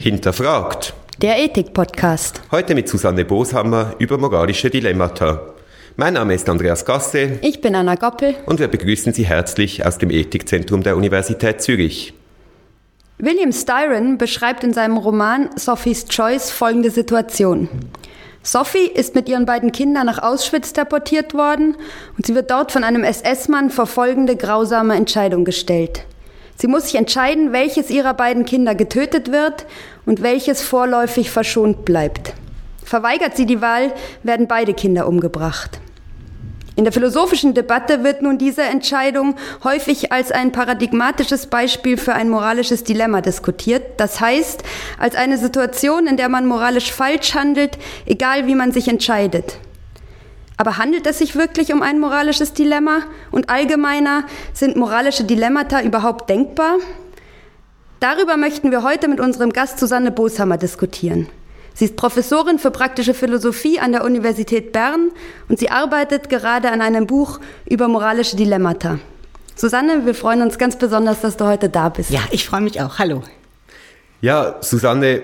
Hinterfragt. Der Ethik-Podcast. Heute mit Susanne Boshammer über moralische Dilemmata. Mein Name ist Andreas Gasse. Ich bin Anna Goppel. Und wir begrüßen Sie herzlich aus dem Ethikzentrum der Universität Zürich. William Styron beschreibt in seinem Roman Sophie's Choice folgende Situation. Sophie ist mit ihren beiden Kindern nach Auschwitz deportiert worden und sie wird dort von einem SS-Mann vor folgende grausame Entscheidung gestellt. Sie muss sich entscheiden, welches ihrer beiden Kinder getötet wird und welches vorläufig verschont bleibt. Verweigert sie die Wahl, werden beide Kinder umgebracht. In der philosophischen Debatte wird nun diese Entscheidung häufig als ein paradigmatisches Beispiel für ein moralisches Dilemma diskutiert. Das heißt, als eine Situation, in der man moralisch falsch handelt, egal wie man sich entscheidet. Aber handelt es sich wirklich um ein moralisches Dilemma? Und allgemeiner, sind moralische Dilemmata überhaupt denkbar? Darüber möchten wir heute mit unserem Gast Susanne Boshammer diskutieren. Sie ist Professorin für praktische Philosophie an der Universität Bern und sie arbeitet gerade an einem Buch über moralische Dilemmata. Susanne, wir freuen uns ganz besonders, dass du heute da bist. Ja, ich freue mich auch. Hallo. Ja, Susanne,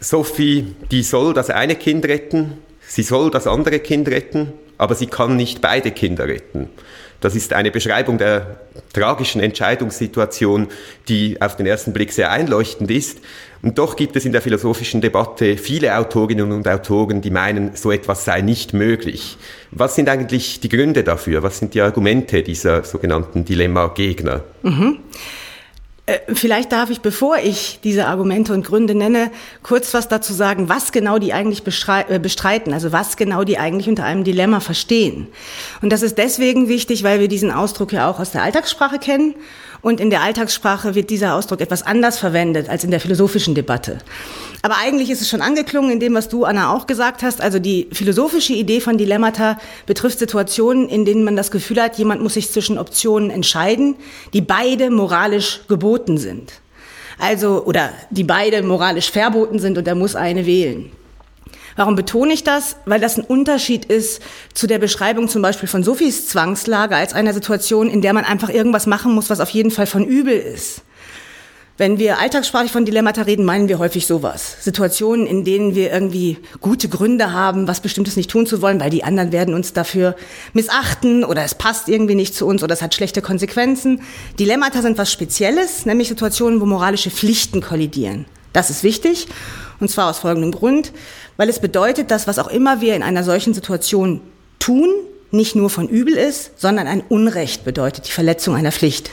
Sophie, die soll das eine Kind retten, Sie soll das andere Kind retten, aber sie kann nicht beide Kinder retten. Das ist eine Beschreibung der tragischen Entscheidungssituation, die auf den ersten Blick sehr einleuchtend ist. Und doch gibt es in der philosophischen Debatte viele Autorinnen und Autoren, die meinen, so etwas sei nicht möglich. Was sind eigentlich die Gründe dafür? Was sind die Argumente dieser sogenannten Dilemma-Gegner? Mhm. Äh, vielleicht darf ich, bevor ich diese Argumente und Gründe nenne, kurz was dazu sagen, was genau die eigentlich äh, bestreiten, also was genau die eigentlich unter einem Dilemma verstehen. Und das ist deswegen wichtig, weil wir diesen Ausdruck ja auch aus der Alltagssprache kennen und in der Alltagssprache wird dieser Ausdruck etwas anders verwendet als in der philosophischen Debatte. Aber eigentlich ist es schon angeklungen in dem, was du, Anna, auch gesagt hast. Also die philosophische Idee von Dilemmata betrifft Situationen, in denen man das Gefühl hat, jemand muss sich zwischen Optionen entscheiden, die beide moralisch geboten sind. Also, oder die beide moralisch verboten sind und er muss eine wählen. Warum betone ich das? Weil das ein Unterschied ist zu der Beschreibung zum Beispiel von Sophies Zwangslage als einer Situation, in der man einfach irgendwas machen muss, was auf jeden Fall von übel ist. Wenn wir alltagssprachlich von Dilemmata reden, meinen wir häufig sowas. Situationen, in denen wir irgendwie gute Gründe haben, was Bestimmtes nicht tun zu wollen, weil die anderen werden uns dafür missachten oder es passt irgendwie nicht zu uns oder es hat schlechte Konsequenzen. Dilemmata sind was Spezielles, nämlich Situationen, wo moralische Pflichten kollidieren. Das ist wichtig und zwar aus folgendem Grund, weil es bedeutet, dass was auch immer wir in einer solchen Situation tun, nicht nur von übel ist, sondern ein Unrecht bedeutet, die Verletzung einer Pflicht.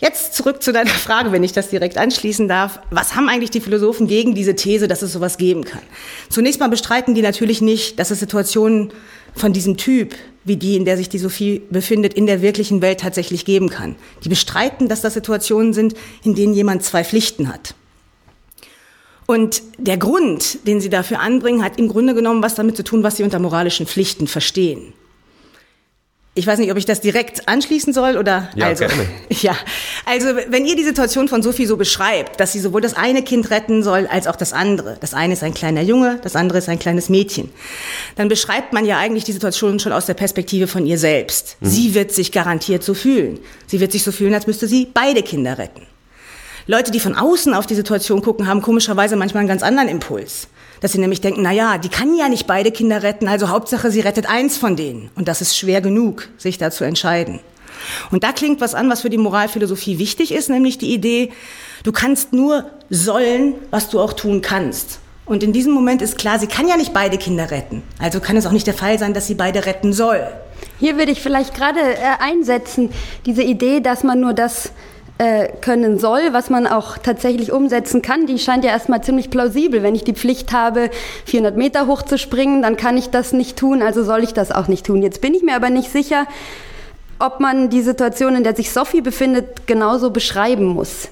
Jetzt zurück zu deiner Frage, wenn ich das direkt anschließen darf. Was haben eigentlich die Philosophen gegen diese These, dass es sowas geben kann? Zunächst mal bestreiten die natürlich nicht, dass es Situationen von diesem Typ, wie die, in der sich die Sophie befindet, in der wirklichen Welt tatsächlich geben kann. Die bestreiten, dass das Situationen sind, in denen jemand zwei Pflichten hat. Und der Grund, den sie dafür anbringen, hat im Grunde genommen was damit zu tun, was sie unter moralischen Pflichten verstehen. Ich weiß nicht, ob ich das direkt anschließen soll oder ja, also gerne. ja. Also, wenn ihr die Situation von Sophie so beschreibt, dass sie sowohl das eine Kind retten soll als auch das andere. Das eine ist ein kleiner Junge, das andere ist ein kleines Mädchen. Dann beschreibt man ja eigentlich die Situation schon aus der Perspektive von ihr selbst. Mhm. Sie wird sich garantiert so fühlen. Sie wird sich so fühlen, als müsste sie beide Kinder retten. Leute, die von außen auf die Situation gucken, haben komischerweise manchmal einen ganz anderen Impuls. Dass sie nämlich denken, na ja, die kann ja nicht beide Kinder retten, also Hauptsache sie rettet eins von denen. Und das ist schwer genug, sich da zu entscheiden. Und da klingt was an, was für die Moralphilosophie wichtig ist, nämlich die Idee, du kannst nur sollen, was du auch tun kannst. Und in diesem Moment ist klar, sie kann ja nicht beide Kinder retten. Also kann es auch nicht der Fall sein, dass sie beide retten soll. Hier würde ich vielleicht gerade äh, einsetzen, diese Idee, dass man nur das äh, können soll, was man auch tatsächlich umsetzen kann, die scheint ja erstmal ziemlich plausibel. Wenn ich die Pflicht habe, 400 Meter hochzuspringen, dann kann ich das nicht tun, also soll ich das auch nicht tun. Jetzt bin ich mir aber nicht sicher, ob man die Situation, in der sich Sophie befindet, genauso beschreiben muss.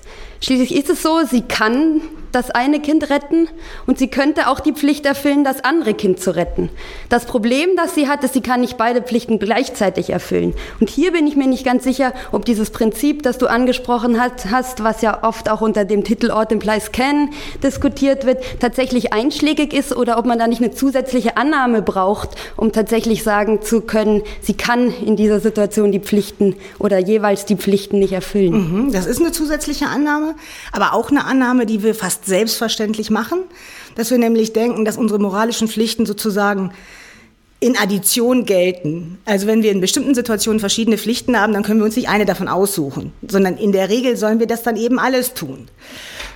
Schließlich ist es so, sie kann das eine Kind retten und sie könnte auch die Pflicht erfüllen, das andere Kind zu retten. Das Problem, das sie hat, ist, sie kann nicht beide Pflichten gleichzeitig erfüllen. Und hier bin ich mir nicht ganz sicher, ob dieses Prinzip, das du angesprochen hast, was ja oft auch unter dem Titel Ort implies can diskutiert wird, tatsächlich einschlägig ist oder ob man da nicht eine zusätzliche Annahme braucht, um tatsächlich sagen zu können, sie kann in dieser Situation die Pflichten oder jeweils die Pflichten nicht erfüllen. Mhm, das ist eine zusätzliche Annahme. Aber auch eine Annahme, die wir fast selbstverständlich machen, dass wir nämlich denken, dass unsere moralischen Pflichten sozusagen in Addition gelten. Also wenn wir in bestimmten Situationen verschiedene Pflichten haben, dann können wir uns nicht eine davon aussuchen, sondern in der Regel sollen wir das dann eben alles tun.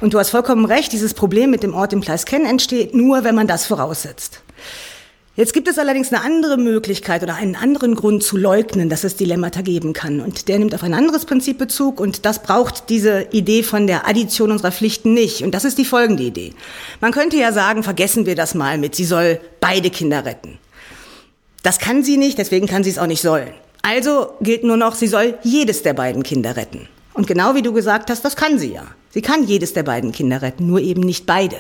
Und du hast vollkommen recht, dieses Problem mit dem Ort implies can entsteht nur, wenn man das voraussetzt. Jetzt gibt es allerdings eine andere Möglichkeit oder einen anderen Grund zu leugnen, dass es Dilemmata geben kann. Und der nimmt auf ein anderes Prinzip Bezug und das braucht diese Idee von der Addition unserer Pflichten nicht. Und das ist die folgende Idee. Man könnte ja sagen, vergessen wir das mal mit, sie soll beide Kinder retten. Das kann sie nicht, deswegen kann sie es auch nicht sollen. Also gilt nur noch, sie soll jedes der beiden Kinder retten. Und genau wie du gesagt hast, das kann sie ja. Sie kann jedes der beiden Kinder retten, nur eben nicht beide.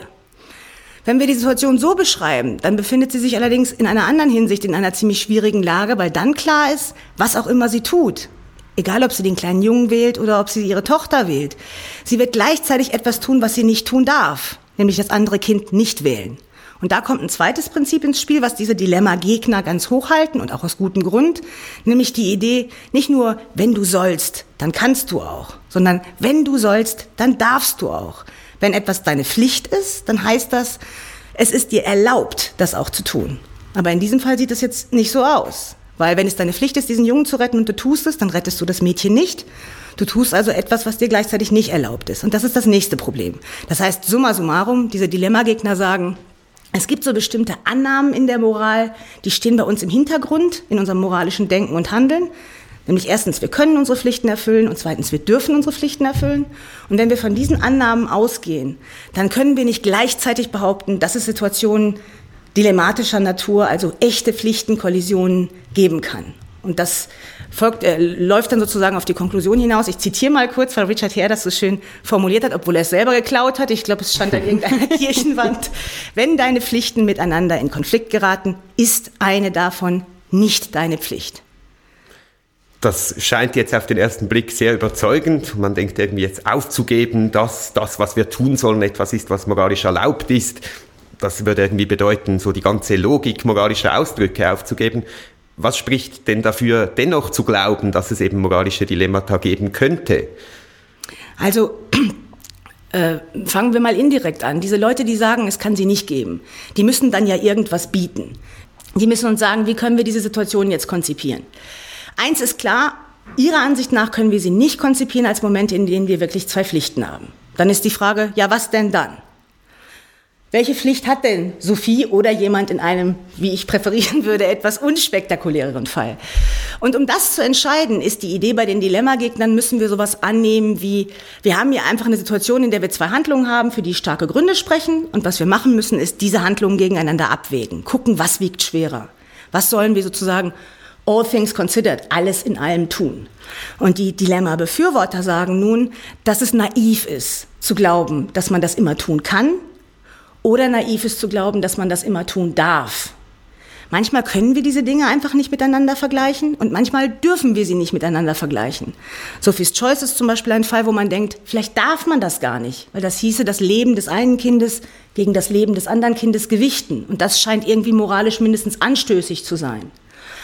Wenn wir die Situation so beschreiben, dann befindet sie sich allerdings in einer anderen Hinsicht in einer ziemlich schwierigen Lage, weil dann klar ist, was auch immer sie tut. Egal, ob sie den kleinen Jungen wählt oder ob sie ihre Tochter wählt. Sie wird gleichzeitig etwas tun, was sie nicht tun darf, nämlich das andere Kind nicht wählen. Und da kommt ein zweites Prinzip ins Spiel, was diese Dilemma-Gegner ganz hochhalten und auch aus gutem Grund, nämlich die Idee, nicht nur, wenn du sollst, dann kannst du auch, sondern wenn du sollst, dann darfst du auch. Wenn etwas deine Pflicht ist, dann heißt das, es ist dir erlaubt, das auch zu tun. Aber in diesem Fall sieht es jetzt nicht so aus. Weil wenn es deine Pflicht ist, diesen Jungen zu retten und du tust es, dann rettest du das Mädchen nicht. Du tust also etwas, was dir gleichzeitig nicht erlaubt ist. Und das ist das nächste Problem. Das heißt, summa summarum, diese Dilemmagegner sagen, es gibt so bestimmte Annahmen in der Moral, die stehen bei uns im Hintergrund, in unserem moralischen Denken und Handeln. Nämlich erstens, wir können unsere Pflichten erfüllen und zweitens, wir dürfen unsere Pflichten erfüllen. Und wenn wir von diesen Annahmen ausgehen, dann können wir nicht gleichzeitig behaupten, dass es Situationen dilemmatischer Natur, also echte Pflichtenkollisionen geben kann. Und das folgt, äh, läuft dann sozusagen auf die Konklusion hinaus. Ich zitiere mal kurz, weil Richard Hare das so schön formuliert hat, obwohl er es selber geklaut hat. Ich glaube, es stand an irgendeiner Kirchenwand. Wenn deine Pflichten miteinander in Konflikt geraten, ist eine davon nicht deine Pflicht. Das scheint jetzt auf den ersten Blick sehr überzeugend. Man denkt irgendwie jetzt aufzugeben, dass das, was wir tun sollen, etwas ist, was moralisch erlaubt ist. Das würde irgendwie bedeuten, so die ganze Logik moralischer Ausdrücke aufzugeben. Was spricht denn dafür, dennoch zu glauben, dass es eben moralische Dilemmata geben könnte? Also äh, fangen wir mal indirekt an. Diese Leute, die sagen, es kann sie nicht geben, die müssen dann ja irgendwas bieten. Die müssen uns sagen, wie können wir diese Situation jetzt konzipieren. Eins ist klar, Ihrer Ansicht nach können wir sie nicht konzipieren als Momente, in denen wir wirklich zwei Pflichten haben. Dann ist die Frage, ja, was denn dann? Welche Pflicht hat denn Sophie oder jemand in einem, wie ich präferieren würde, etwas unspektakuläreren Fall? Und um das zu entscheiden, ist die Idee bei den Dilemmagegnern, müssen wir sowas annehmen wie, wir haben hier einfach eine Situation, in der wir zwei Handlungen haben, für die starke Gründe sprechen. Und was wir machen müssen, ist diese Handlungen gegeneinander abwägen. Gucken, was wiegt schwerer. Was sollen wir sozusagen all things considered, alles in allem tun. Und die Dilemma-Befürworter sagen nun, dass es naiv ist, zu glauben, dass man das immer tun kann oder naiv ist zu glauben, dass man das immer tun darf. Manchmal können wir diese Dinge einfach nicht miteinander vergleichen und manchmal dürfen wir sie nicht miteinander vergleichen. Sophie's Choice ist zum Beispiel ein Fall, wo man denkt, vielleicht darf man das gar nicht, weil das hieße, das Leben des einen Kindes gegen das Leben des anderen Kindes gewichten. Und das scheint irgendwie moralisch mindestens anstößig zu sein.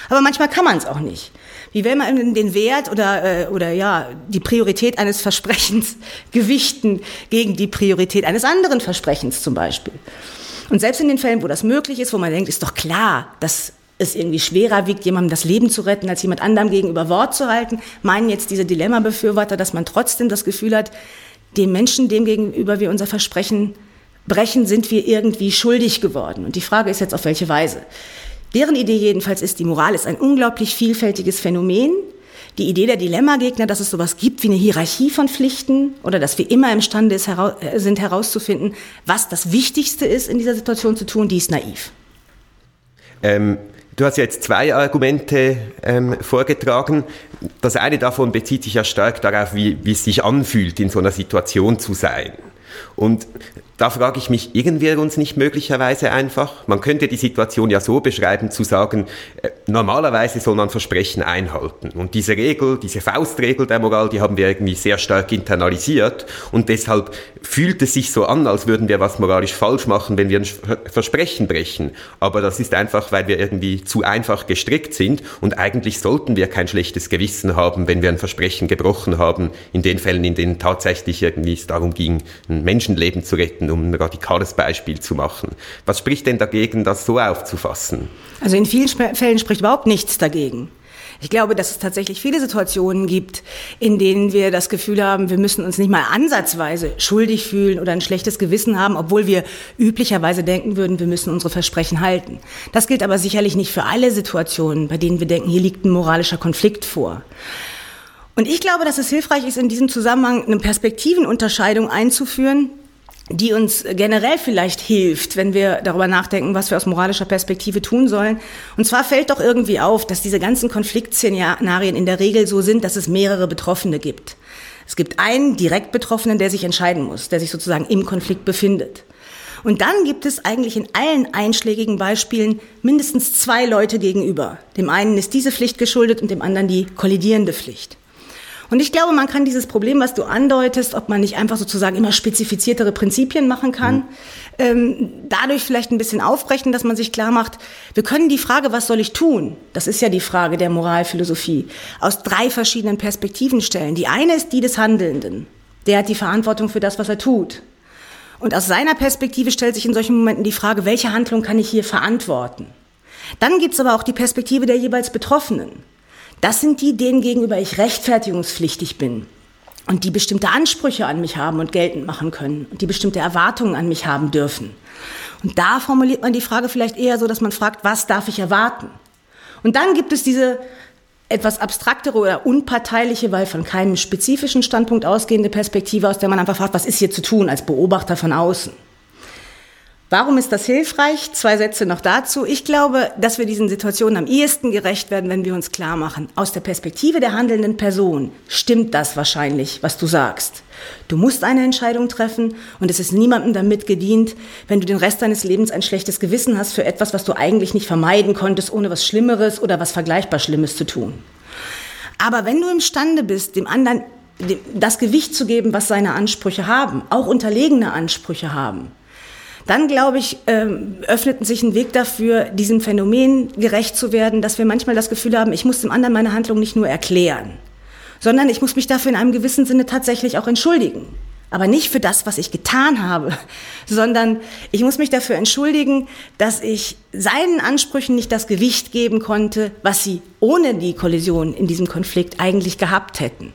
Aber manchmal kann man es auch nicht. Wie will man den Wert oder, äh, oder ja, die Priorität eines Versprechens gewichten gegen die Priorität eines anderen Versprechens zum Beispiel? Und selbst in den Fällen, wo das möglich ist, wo man denkt, ist doch klar, dass es irgendwie schwerer wiegt, jemandem das Leben zu retten, als jemand anderem gegenüber Wort zu halten, meinen jetzt diese Dilemma-Befürworter, dass man trotzdem das Gefühl hat, dem Menschen, dem gegenüber wir unser Versprechen brechen, sind wir irgendwie schuldig geworden. Und die Frage ist jetzt, auf welche Weise. Deren Idee jedenfalls ist, die Moral ist ein unglaublich vielfältiges Phänomen. Die Idee der Dilemmagegner, dass es sowas gibt wie eine Hierarchie von Pflichten oder dass wir immer imstande äh, sind herauszufinden, was das Wichtigste ist in dieser Situation zu tun, die ist naiv. Ähm, du hast jetzt zwei Argumente ähm, vorgetragen. Das eine davon bezieht sich ja stark darauf, wie, wie es sich anfühlt, in so einer Situation zu sein. Und da frage ich mich, irgendwie uns nicht möglicherweise einfach? Man könnte die Situation ja so beschreiben, zu sagen, äh, normalerweise soll man Versprechen einhalten. Und diese Regel, diese Faustregel der Moral, die haben wir irgendwie sehr stark internalisiert. Und deshalb fühlt es sich so an, als würden wir was moralisch falsch machen, wenn wir ein Versprechen brechen. Aber das ist einfach, weil wir irgendwie zu einfach gestrickt sind. Und eigentlich sollten wir kein schlechtes Gewissen haben, wenn wir ein Versprechen gebrochen haben. In den Fällen, in denen tatsächlich irgendwie es darum ging, ein Menschenleben zu retten, um ein radikales Beispiel zu machen. Was spricht denn dagegen, das so aufzufassen? Also in vielen Fällen spricht überhaupt nichts dagegen. Ich glaube, dass es tatsächlich viele Situationen gibt, in denen wir das Gefühl haben, wir müssen uns nicht mal ansatzweise schuldig fühlen oder ein schlechtes Gewissen haben, obwohl wir üblicherweise denken würden, wir müssen unsere Versprechen halten. Das gilt aber sicherlich nicht für alle Situationen, bei denen wir denken, hier liegt ein moralischer Konflikt vor. Und ich glaube, dass es hilfreich ist, in diesem Zusammenhang eine Perspektivenunterscheidung einzuführen, die uns generell vielleicht hilft, wenn wir darüber nachdenken, was wir aus moralischer Perspektive tun sollen. Und zwar fällt doch irgendwie auf, dass diese ganzen Konfliktszenarien in der Regel so sind, dass es mehrere Betroffene gibt. Es gibt einen direkt Betroffenen, der sich entscheiden muss, der sich sozusagen im Konflikt befindet. Und dann gibt es eigentlich in allen einschlägigen Beispielen mindestens zwei Leute gegenüber. Dem einen ist diese Pflicht geschuldet und dem anderen die kollidierende Pflicht. Und ich glaube, man kann dieses Problem, was du andeutest, ob man nicht einfach sozusagen immer spezifiziertere Prinzipien machen kann, mhm. ähm, dadurch vielleicht ein bisschen aufbrechen, dass man sich klar macht, wir können die Frage, was soll ich tun? Das ist ja die Frage der Moralphilosophie, aus drei verschiedenen Perspektiven stellen. Die eine ist die des Handelnden. Der hat die Verantwortung für das, was er tut. Und aus seiner Perspektive stellt sich in solchen Momenten die Frage, welche Handlung kann ich hier verantworten? Dann gibt es aber auch die Perspektive der jeweils Betroffenen. Das sind die, denen gegenüber ich rechtfertigungspflichtig bin und die bestimmte Ansprüche an mich haben und geltend machen können und die bestimmte Erwartungen an mich haben dürfen. Und da formuliert man die Frage vielleicht eher so, dass man fragt, was darf ich erwarten? Und dann gibt es diese etwas abstraktere oder unparteiliche, weil von keinem spezifischen Standpunkt ausgehende Perspektive, aus der man einfach fragt, was ist hier zu tun als Beobachter von außen? Warum ist das hilfreich? Zwei Sätze noch dazu. Ich glaube, dass wir diesen Situationen am ehesten gerecht werden, wenn wir uns klar machen, aus der Perspektive der handelnden Person stimmt das wahrscheinlich, was du sagst. Du musst eine Entscheidung treffen und es ist niemandem damit gedient, wenn du den Rest deines Lebens ein schlechtes Gewissen hast für etwas, was du eigentlich nicht vermeiden konntest, ohne was Schlimmeres oder was vergleichbar Schlimmes zu tun. Aber wenn du imstande bist, dem anderen das Gewicht zu geben, was seine Ansprüche haben, auch unterlegene Ansprüche haben, dann, glaube ich, ähm, öffnet sich ein Weg dafür, diesem Phänomen gerecht zu werden, dass wir manchmal das Gefühl haben, ich muss dem anderen meine Handlung nicht nur erklären, sondern ich muss mich dafür in einem gewissen Sinne tatsächlich auch entschuldigen. Aber nicht für das, was ich getan habe, sondern ich muss mich dafür entschuldigen, dass ich seinen Ansprüchen nicht das Gewicht geben konnte, was sie ohne die Kollision in diesem Konflikt eigentlich gehabt hätten.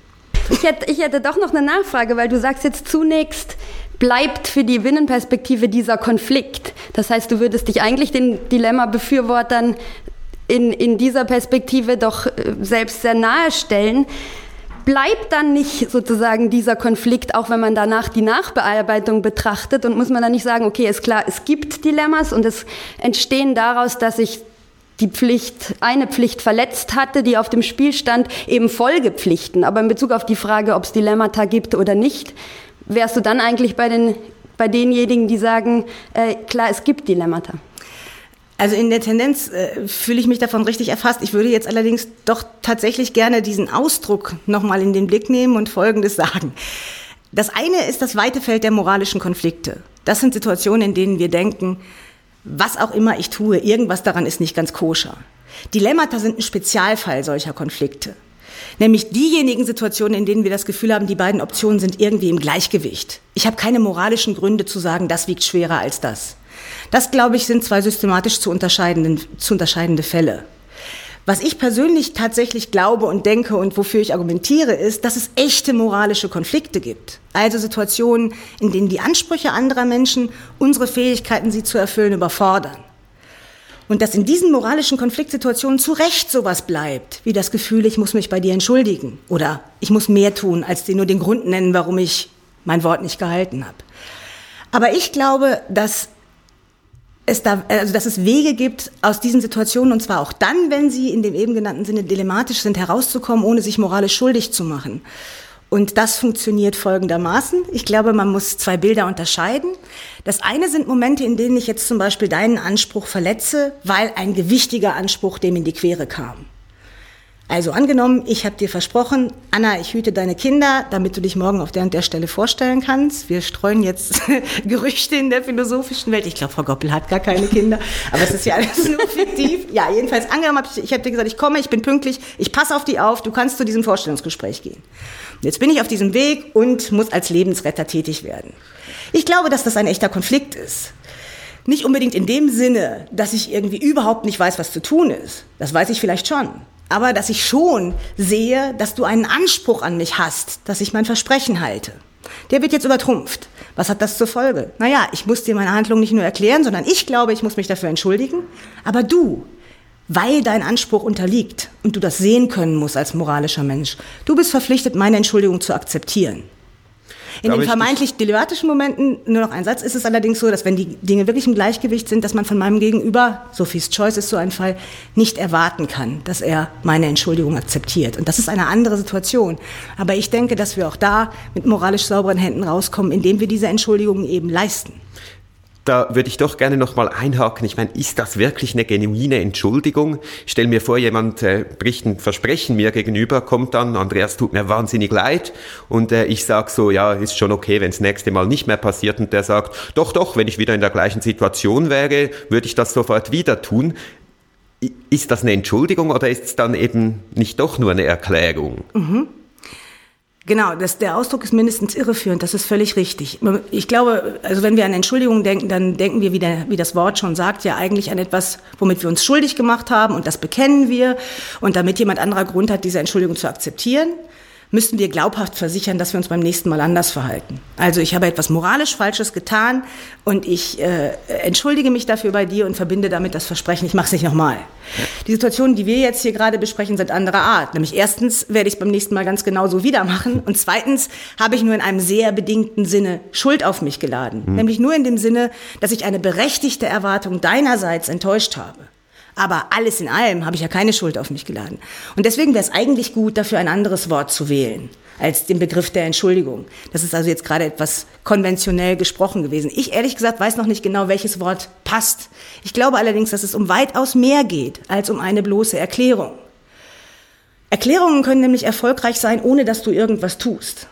Ich hätte, ich hätte doch noch eine Nachfrage, weil du sagst jetzt zunächst, bleibt für die Binnenperspektive dieser Konflikt. Das heißt, du würdest dich eigentlich den Dilemma-Befürwortern in, in dieser Perspektive doch äh, selbst sehr nahe stellen. Bleibt dann nicht sozusagen dieser Konflikt, auch wenn man danach die Nachbearbeitung betrachtet und muss man dann nicht sagen, okay, ist klar, es gibt Dilemmas und es entstehen daraus, dass ich die Pflicht, eine Pflicht verletzt hatte, die auf dem Spiel stand, eben Folgepflichten. Aber in Bezug auf die Frage, ob es Dilemmata gibt oder nicht, wärst du dann eigentlich bei, den, bei denjenigen, die sagen, äh, klar, es gibt Dilemmata? Also in der Tendenz äh, fühle ich mich davon richtig erfasst. Ich würde jetzt allerdings doch tatsächlich gerne diesen Ausdruck nochmal in den Blick nehmen und Folgendes sagen. Das eine ist das weite Feld der moralischen Konflikte. Das sind Situationen, in denen wir denken, was auch immer ich tue, irgendwas daran ist nicht ganz koscher. Dilemmata sind ein Spezialfall solcher Konflikte. Nämlich diejenigen Situationen, in denen wir das Gefühl haben, die beiden Optionen sind irgendwie im Gleichgewicht. Ich habe keine moralischen Gründe zu sagen, das wiegt schwerer als das. Das, glaube ich, sind zwei systematisch zu, unterscheidenden, zu unterscheidende Fälle. Was ich persönlich tatsächlich glaube und denke und wofür ich argumentiere, ist, dass es echte moralische Konflikte gibt. Also Situationen, in denen die Ansprüche anderer Menschen unsere Fähigkeiten, sie zu erfüllen, überfordern. Und dass in diesen moralischen Konfliktsituationen zu Recht sowas bleibt, wie das Gefühl, ich muss mich bei dir entschuldigen oder ich muss mehr tun, als dir nur den Grund nennen, warum ich mein Wort nicht gehalten habe. Aber ich glaube, dass es da, also dass es Wege gibt aus diesen Situationen und zwar auch dann, wenn sie in dem eben genannten Sinne dilematisch sind, herauszukommen, ohne sich moralisch schuldig zu machen. Und das funktioniert folgendermaßen. Ich glaube, man muss zwei Bilder unterscheiden. Das eine sind Momente, in denen ich jetzt zum Beispiel deinen Anspruch verletze, weil ein gewichtiger Anspruch dem in die Quere kam. Also angenommen, ich habe dir versprochen, Anna, ich hüte deine Kinder, damit du dich morgen auf der und der Stelle vorstellen kannst. Wir streuen jetzt Gerüchte in der philosophischen Welt. Ich glaube, Frau Goppel hat gar keine Kinder, aber es ist ja alles nur fiktiv. Ja, jedenfalls angenommen, ich, ich habe dir gesagt, ich komme, ich bin pünktlich, ich passe auf die auf, du kannst zu diesem Vorstellungsgespräch gehen. Jetzt bin ich auf diesem Weg und muss als Lebensretter tätig werden. Ich glaube, dass das ein echter Konflikt ist. Nicht unbedingt in dem Sinne, dass ich irgendwie überhaupt nicht weiß, was zu tun ist. Das weiß ich vielleicht schon aber dass ich schon sehe, dass du einen Anspruch an mich hast, dass ich mein Versprechen halte. Der wird jetzt übertrumpft. Was hat das zur Folge? Naja, ich muss dir meine Handlung nicht nur erklären, sondern ich glaube, ich muss mich dafür entschuldigen. Aber du, weil dein Anspruch unterliegt und du das sehen können musst als moralischer Mensch, du bist verpflichtet, meine Entschuldigung zu akzeptieren. In den vermeintlich delibertischen Momenten, nur noch ein Satz, ist es allerdings so, dass wenn die Dinge wirklich im Gleichgewicht sind, dass man von meinem Gegenüber, Sophies Choice ist so ein Fall, nicht erwarten kann, dass er meine Entschuldigung akzeptiert. Und das ist eine andere Situation. Aber ich denke, dass wir auch da mit moralisch sauberen Händen rauskommen, indem wir diese Entschuldigungen eben leisten da würde ich doch gerne nochmal einhaken. Ich meine, ist das wirklich eine genuine Entschuldigung? Stell mir vor, jemand äh, bricht ein Versprechen mir gegenüber, kommt dann, Andreas tut mir wahnsinnig leid und äh, ich sag so, ja, ist schon okay, wenn das nächste Mal nicht mehr passiert und der sagt, doch, doch, wenn ich wieder in der gleichen Situation wäre, würde ich das sofort wieder tun. Ist das eine Entschuldigung oder ist es dann eben nicht doch nur eine Erklärung? Mhm. Genau, das, der Ausdruck ist mindestens irreführend, das ist völlig richtig. Ich glaube, also wenn wir an Entschuldigung denken, dann denken wir, wie, der, wie das Wort schon sagt, ja eigentlich an etwas, womit wir uns schuldig gemacht haben und das bekennen wir und damit jemand anderer Grund hat, diese Entschuldigung zu akzeptieren müssten wir glaubhaft versichern, dass wir uns beim nächsten Mal anders verhalten. Also ich habe etwas moralisch Falsches getan und ich äh, entschuldige mich dafür bei dir und verbinde damit das Versprechen, ich mache es nicht nochmal. Die Situationen, die wir jetzt hier gerade besprechen, sind anderer Art. Nämlich erstens werde ich es beim nächsten Mal ganz genauso wieder machen und zweitens habe ich nur in einem sehr bedingten Sinne Schuld auf mich geladen. Mhm. Nämlich nur in dem Sinne, dass ich eine berechtigte Erwartung deinerseits enttäuscht habe. Aber alles in allem habe ich ja keine Schuld auf mich geladen. Und deswegen wäre es eigentlich gut, dafür ein anderes Wort zu wählen als den Begriff der Entschuldigung. Das ist also jetzt gerade etwas konventionell gesprochen gewesen. Ich ehrlich gesagt weiß noch nicht genau, welches Wort passt. Ich glaube allerdings, dass es um weitaus mehr geht als um eine bloße Erklärung. Erklärungen können nämlich erfolgreich sein, ohne dass du irgendwas tust.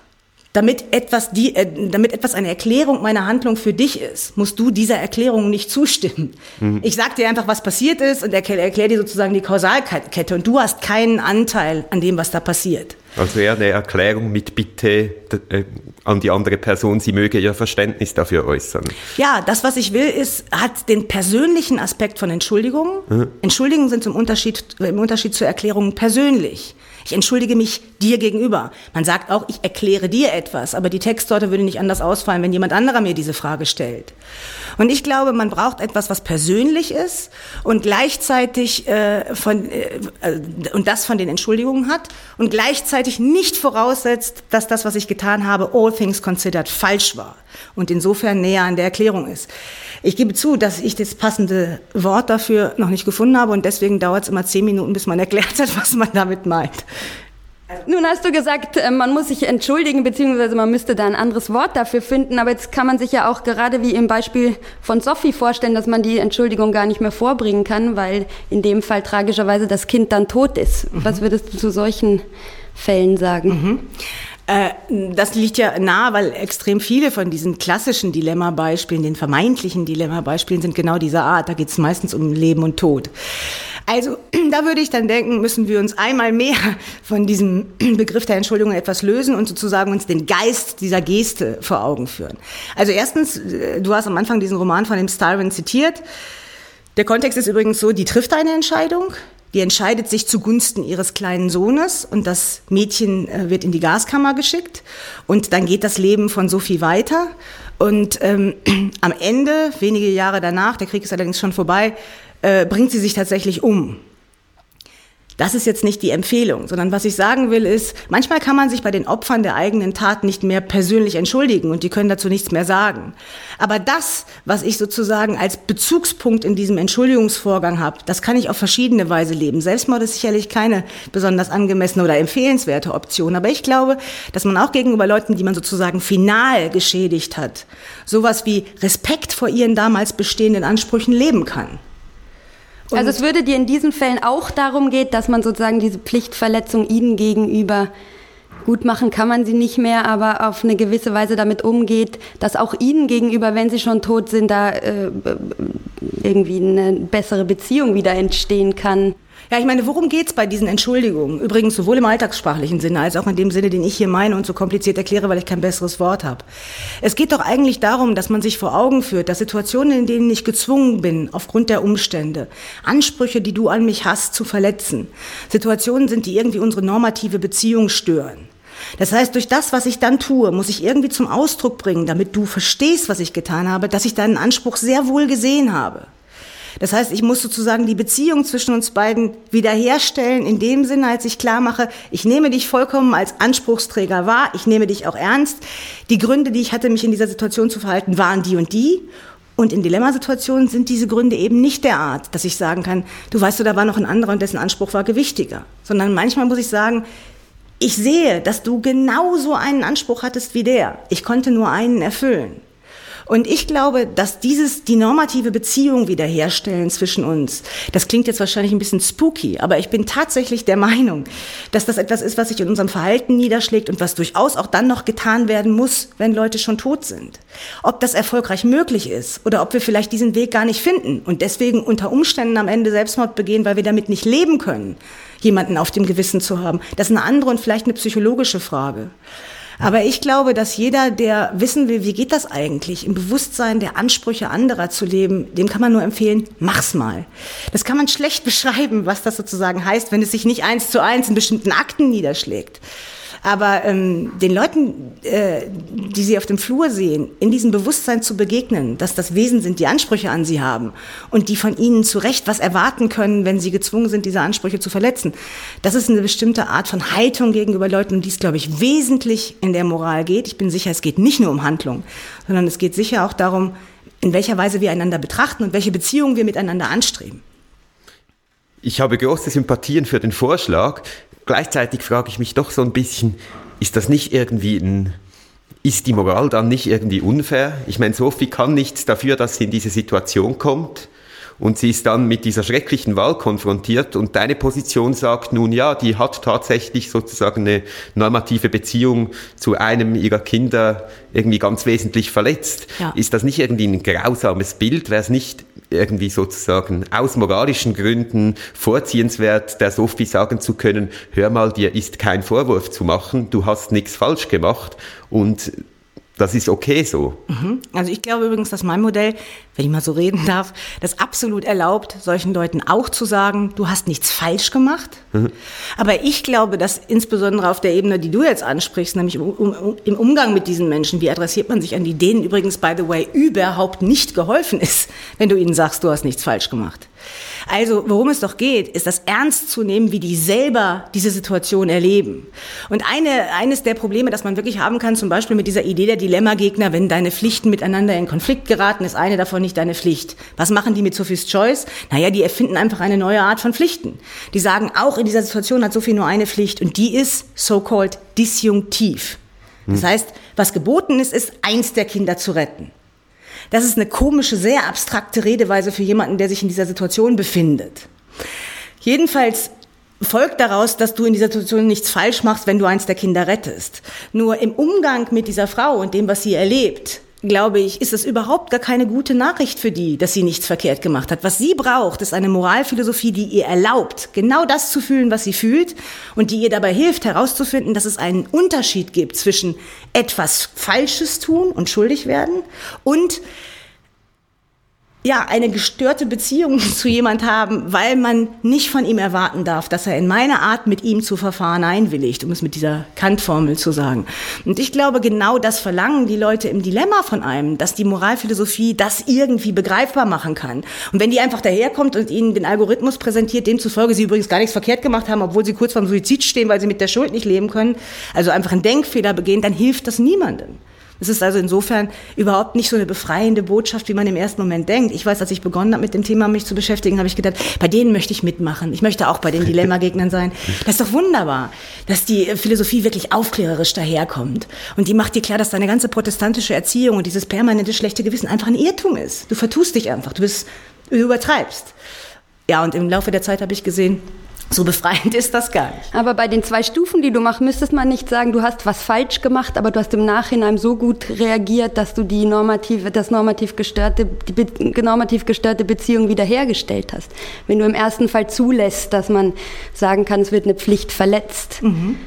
Damit etwas, die, äh, damit etwas eine Erklärung meiner Handlung für dich ist, musst du dieser Erklärung nicht zustimmen. Mhm. Ich sag dir einfach, was passiert ist und erkläre erklär dir sozusagen die Kausalkette und du hast keinen Anteil an dem, was da passiert. Also eher eine Erklärung mit Bitte äh, an die andere Person, sie möge ihr Verständnis dafür äußern. Ja, das, was ich will, ist, hat den persönlichen Aspekt von Entschuldigungen. Mhm. Entschuldigungen sind zum Unterschied, im Unterschied zur Erklärung persönlich. Ich entschuldige mich dir gegenüber. Man sagt auch, ich erkläre dir etwas, aber die Textsorte würde nicht anders ausfallen, wenn jemand anderer mir diese Frage stellt. Und ich glaube, man braucht etwas, was persönlich ist und gleichzeitig äh, von äh, und das von den Entschuldigungen hat und gleichzeitig nicht voraussetzt, dass das, was ich getan habe, all things considered falsch war und insofern näher an der Erklärung ist. Ich gebe zu, dass ich das passende Wort dafür noch nicht gefunden habe und deswegen dauert es immer zehn Minuten, bis man erklärt hat, was man damit meint. Nun hast du gesagt, äh, man muss sich entschuldigen, beziehungsweise man müsste da ein anderes Wort dafür finden. Aber jetzt kann man sich ja auch gerade wie im Beispiel von Sophie vorstellen, dass man die Entschuldigung gar nicht mehr vorbringen kann, weil in dem Fall tragischerweise das Kind dann tot ist. Mhm. Was würdest du zu solchen Fällen sagen? Mhm. Äh, das liegt ja nahe, weil extrem viele von diesen klassischen Dilemma-Beispielen, den vermeintlichen Dilemma-Beispielen sind genau dieser Art. Da geht es meistens um Leben und Tod. Also da würde ich dann denken, müssen wir uns einmal mehr von diesem Begriff der Entschuldigung etwas lösen und sozusagen uns den Geist dieser Geste vor Augen führen. Also erstens, äh, du hast am Anfang diesen Roman von dem Styron zitiert. Der Kontext ist übrigens so, die trifft eine Entscheidung, die entscheidet sich zugunsten ihres kleinen Sohnes und das Mädchen äh, wird in die Gaskammer geschickt und dann geht das Leben von Sophie weiter und ähm, am Ende, wenige Jahre danach, der Krieg ist allerdings schon vorbei, äh, bringt sie sich tatsächlich um. Das ist jetzt nicht die Empfehlung, sondern was ich sagen will ist, manchmal kann man sich bei den Opfern der eigenen Tat nicht mehr persönlich entschuldigen und die können dazu nichts mehr sagen. Aber das, was ich sozusagen als Bezugspunkt in diesem Entschuldigungsvorgang habe, das kann ich auf verschiedene Weise leben. Selbstmord ist sicherlich keine besonders angemessene oder empfehlenswerte Option, aber ich glaube, dass man auch gegenüber Leuten, die man sozusagen final geschädigt hat, sowas wie Respekt vor ihren damals bestehenden Ansprüchen leben kann. Und also es würde dir in diesen Fällen auch darum gehen, dass man sozusagen diese Pflichtverletzung ihnen gegenüber gut machen kann man sie nicht mehr, aber auf eine gewisse Weise damit umgeht, dass auch ihnen gegenüber, wenn sie schon tot sind, da äh, irgendwie eine bessere Beziehung wieder entstehen kann. Ja, ich meine, worum geht's bei diesen Entschuldigungen? Übrigens sowohl im alltagssprachlichen Sinne als auch in dem Sinne, den ich hier meine und so kompliziert erkläre, weil ich kein besseres Wort habe. Es geht doch eigentlich darum, dass man sich vor Augen führt, dass Situationen, in denen ich gezwungen bin, aufgrund der Umstände, Ansprüche, die du an mich hast, zu verletzen, Situationen sind, die irgendwie unsere normative Beziehung stören. Das heißt, durch das, was ich dann tue, muss ich irgendwie zum Ausdruck bringen, damit du verstehst, was ich getan habe, dass ich deinen Anspruch sehr wohl gesehen habe. Das heißt, ich muss sozusagen die Beziehung zwischen uns beiden wiederherstellen, in dem Sinne, als ich klar mache, ich nehme dich vollkommen als Anspruchsträger wahr, ich nehme dich auch ernst. Die Gründe, die ich hatte, mich in dieser Situation zu verhalten, waren die und die. Und in Dilemmasituationen sind diese Gründe eben nicht der Art, dass ich sagen kann, du weißt du, da war noch ein anderer und dessen Anspruch war gewichtiger. Sondern manchmal muss ich sagen, ich sehe, dass du genauso einen Anspruch hattest wie der. Ich konnte nur einen erfüllen. Und ich glaube, dass dieses, die normative Beziehung wiederherstellen zwischen uns, das klingt jetzt wahrscheinlich ein bisschen spooky, aber ich bin tatsächlich der Meinung, dass das etwas ist, was sich in unserem Verhalten niederschlägt und was durchaus auch dann noch getan werden muss, wenn Leute schon tot sind. Ob das erfolgreich möglich ist oder ob wir vielleicht diesen Weg gar nicht finden und deswegen unter Umständen am Ende Selbstmord begehen, weil wir damit nicht leben können, jemanden auf dem Gewissen zu haben. Das ist eine andere und vielleicht eine psychologische Frage. Aber ich glaube, dass jeder, der wissen will, wie geht das eigentlich, im Bewusstsein der Ansprüche anderer zu leben, dem kann man nur empfehlen, mach's mal. Das kann man schlecht beschreiben, was das sozusagen heißt, wenn es sich nicht eins zu eins in bestimmten Akten niederschlägt. Aber ähm, den Leuten, äh, die sie auf dem Flur sehen, in diesem Bewusstsein zu begegnen, dass das Wesen sind, die Ansprüche an sie haben und die von ihnen zu Recht was erwarten können, wenn sie gezwungen sind, diese Ansprüche zu verletzen, das ist eine bestimmte Art von Haltung gegenüber Leuten, um die es, glaube ich, wesentlich in der Moral geht. Ich bin sicher, es geht nicht nur um Handlung, sondern es geht sicher auch darum, in welcher Weise wir einander betrachten und welche Beziehungen wir miteinander anstreben. Ich habe große Sympathien für den Vorschlag. Gleichzeitig frage ich mich doch so ein bisschen, ist das nicht irgendwie ein, ist die Moral dann nicht irgendwie unfair? Ich meine, Sophie kann nichts dafür, dass sie in diese Situation kommt und sie ist dann mit dieser schrecklichen Wahl konfrontiert und deine Position sagt nun ja, die hat tatsächlich sozusagen eine normative Beziehung zu einem ihrer Kinder irgendwie ganz wesentlich verletzt. Ja. Ist das nicht irgendwie ein grausames Bild? Wäre es nicht irgendwie sozusagen aus moralischen Gründen vorziehenswert, der Sophie sagen zu können, hör mal, dir ist kein Vorwurf zu machen, du hast nichts falsch gemacht und das ist okay so. Mhm. Also ich glaube übrigens, dass mein Modell, wenn ich mal so reden darf, das absolut erlaubt, solchen Leuten auch zu sagen, du hast nichts falsch gemacht. Mhm. Aber ich glaube, dass insbesondere auf der Ebene, die du jetzt ansprichst, nämlich um, um, im Umgang mit diesen Menschen, wie adressiert man sich an die, denen übrigens, by the way, überhaupt nicht geholfen ist, wenn du ihnen sagst, du hast nichts falsch gemacht. Also worum es doch geht, ist das ernst zu nehmen, wie die selber diese Situation erleben. Und eine, eines der Probleme, das man wirklich haben kann, zum Beispiel mit dieser Idee der Dilemmagegner, wenn deine Pflichten miteinander in Konflikt geraten, ist eine davon nicht deine Pflicht. Was machen die mit Sophie's Choice? Naja, die erfinden einfach eine neue Art von Pflichten. Die sagen, auch in dieser Situation hat Sophie nur eine Pflicht und die ist so-called disjunktiv. Das hm. heißt, was geboten ist, ist, eins der Kinder zu retten. Das ist eine komische, sehr abstrakte Redeweise für jemanden, der sich in dieser Situation befindet. Jedenfalls folgt daraus, dass du in dieser Situation nichts falsch machst, wenn du eins der Kinder rettest. Nur im Umgang mit dieser Frau und dem, was sie erlebt, glaube ich, ist es überhaupt gar keine gute Nachricht für die, dass sie nichts verkehrt gemacht hat. Was sie braucht, ist eine Moralphilosophie, die ihr erlaubt, genau das zu fühlen, was sie fühlt und die ihr dabei hilft, herauszufinden, dass es einen Unterschied gibt zwischen etwas Falsches tun und schuldig werden und ja, eine gestörte Beziehung zu jemand haben, weil man nicht von ihm erwarten darf, dass er in meine Art mit ihm zu verfahren einwilligt, um es mit dieser Kant-Formel zu sagen. Und ich glaube, genau das verlangen die Leute im Dilemma von einem, dass die Moralphilosophie das irgendwie begreifbar machen kann. Und wenn die einfach daherkommt und ihnen den Algorithmus präsentiert, demzufolge sie übrigens gar nichts verkehrt gemacht haben, obwohl sie kurz vorm Suizid stehen, weil sie mit der Schuld nicht leben können, also einfach einen Denkfehler begehen, dann hilft das niemandem. Es ist also insofern überhaupt nicht so eine befreiende Botschaft, wie man im ersten Moment denkt. Ich weiß, als ich begonnen habe, mit dem Thema mich zu beschäftigen, habe ich gedacht, bei denen möchte ich mitmachen. Ich möchte auch bei den Dilemma-Gegnern sein. Das ist doch wunderbar, dass die Philosophie wirklich aufklärerisch daherkommt. Und die macht dir klar, dass deine ganze protestantische Erziehung und dieses permanente schlechte Gewissen einfach ein Irrtum ist. Du vertust dich einfach. Du bist, du übertreibst. Ja, und im Laufe der Zeit habe ich gesehen, so befreiend ist das gar nicht. Aber bei den zwei Stufen, die du machst, müsstest man nicht sagen, du hast was falsch gemacht, aber du hast im Nachhinein so gut reagiert, dass du die normative, das normativ gestörte, die normativ gestörte Beziehung wiederhergestellt hast. Wenn du im ersten Fall zulässt, dass man sagen kann, es wird eine Pflicht verletzt. Mhm.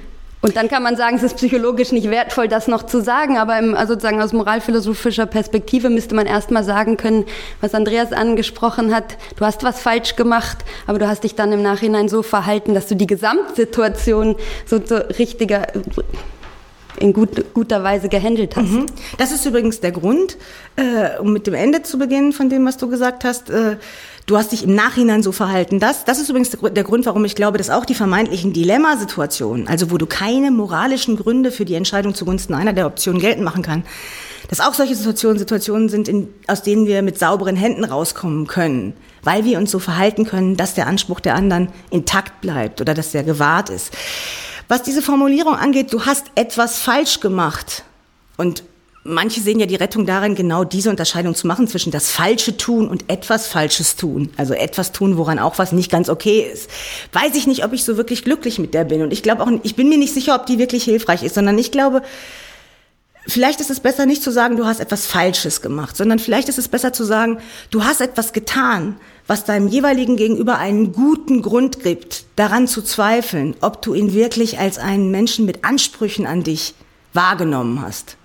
Und dann kann man sagen, es ist psychologisch nicht wertvoll, das noch zu sagen, aber im, also sozusagen aus moralphilosophischer Perspektive müsste man erstmal sagen können, was Andreas angesprochen hat, du hast was falsch gemacht, aber du hast dich dann im Nachhinein so verhalten, dass du die Gesamtsituation so, so richtiger in gut, guter Weise gehandelt hast. Mhm. Das ist übrigens der Grund, äh, um mit dem Ende zu beginnen von dem, was du gesagt hast. Äh, Du hast dich im Nachhinein so verhalten. Das, das ist übrigens der Grund, warum ich glaube, dass auch die vermeintlichen Dilemmasituationen, also wo du keine moralischen Gründe für die Entscheidung zugunsten einer der Optionen geltend machen kann, dass auch solche Situationen Situationen sind, in, aus denen wir mit sauberen Händen rauskommen können, weil wir uns so verhalten können, dass der Anspruch der anderen intakt bleibt oder dass der gewahrt ist. Was diese Formulierung angeht, du hast etwas falsch gemacht und Manche sehen ja die Rettung darin, genau diese Unterscheidung zu machen zwischen das falsche Tun und etwas Falsches tun. Also etwas tun, woran auch was nicht ganz okay ist. Weiß ich nicht, ob ich so wirklich glücklich mit der bin. Und ich glaube auch, ich bin mir nicht sicher, ob die wirklich hilfreich ist, sondern ich glaube, vielleicht ist es besser nicht zu sagen, du hast etwas Falsches gemacht, sondern vielleicht ist es besser zu sagen, du hast etwas getan, was deinem jeweiligen Gegenüber einen guten Grund gibt, daran zu zweifeln, ob du ihn wirklich als einen Menschen mit Ansprüchen an dich wahrgenommen hast.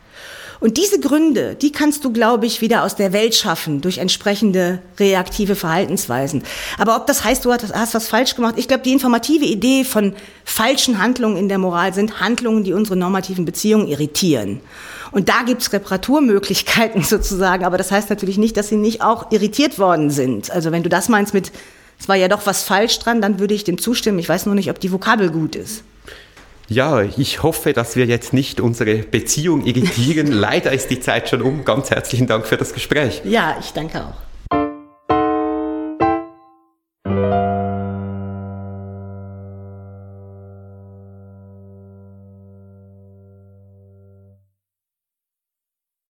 Und diese Gründe, die kannst du, glaube ich, wieder aus der Welt schaffen durch entsprechende reaktive Verhaltensweisen. Aber ob das heißt, du hast was falsch gemacht, ich glaube, die informative Idee von falschen Handlungen in der Moral sind Handlungen, die unsere normativen Beziehungen irritieren. Und da gibt's Reparaturmöglichkeiten sozusagen, aber das heißt natürlich nicht, dass sie nicht auch irritiert worden sind. Also wenn du das meinst mit, es war ja doch was falsch dran, dann würde ich dem zustimmen. Ich weiß nur nicht, ob die Vokabel gut ist. Ja, ich hoffe, dass wir jetzt nicht unsere Beziehung irritieren. Leider ist die Zeit schon um. Ganz herzlichen Dank für das Gespräch. Ja, ich danke auch.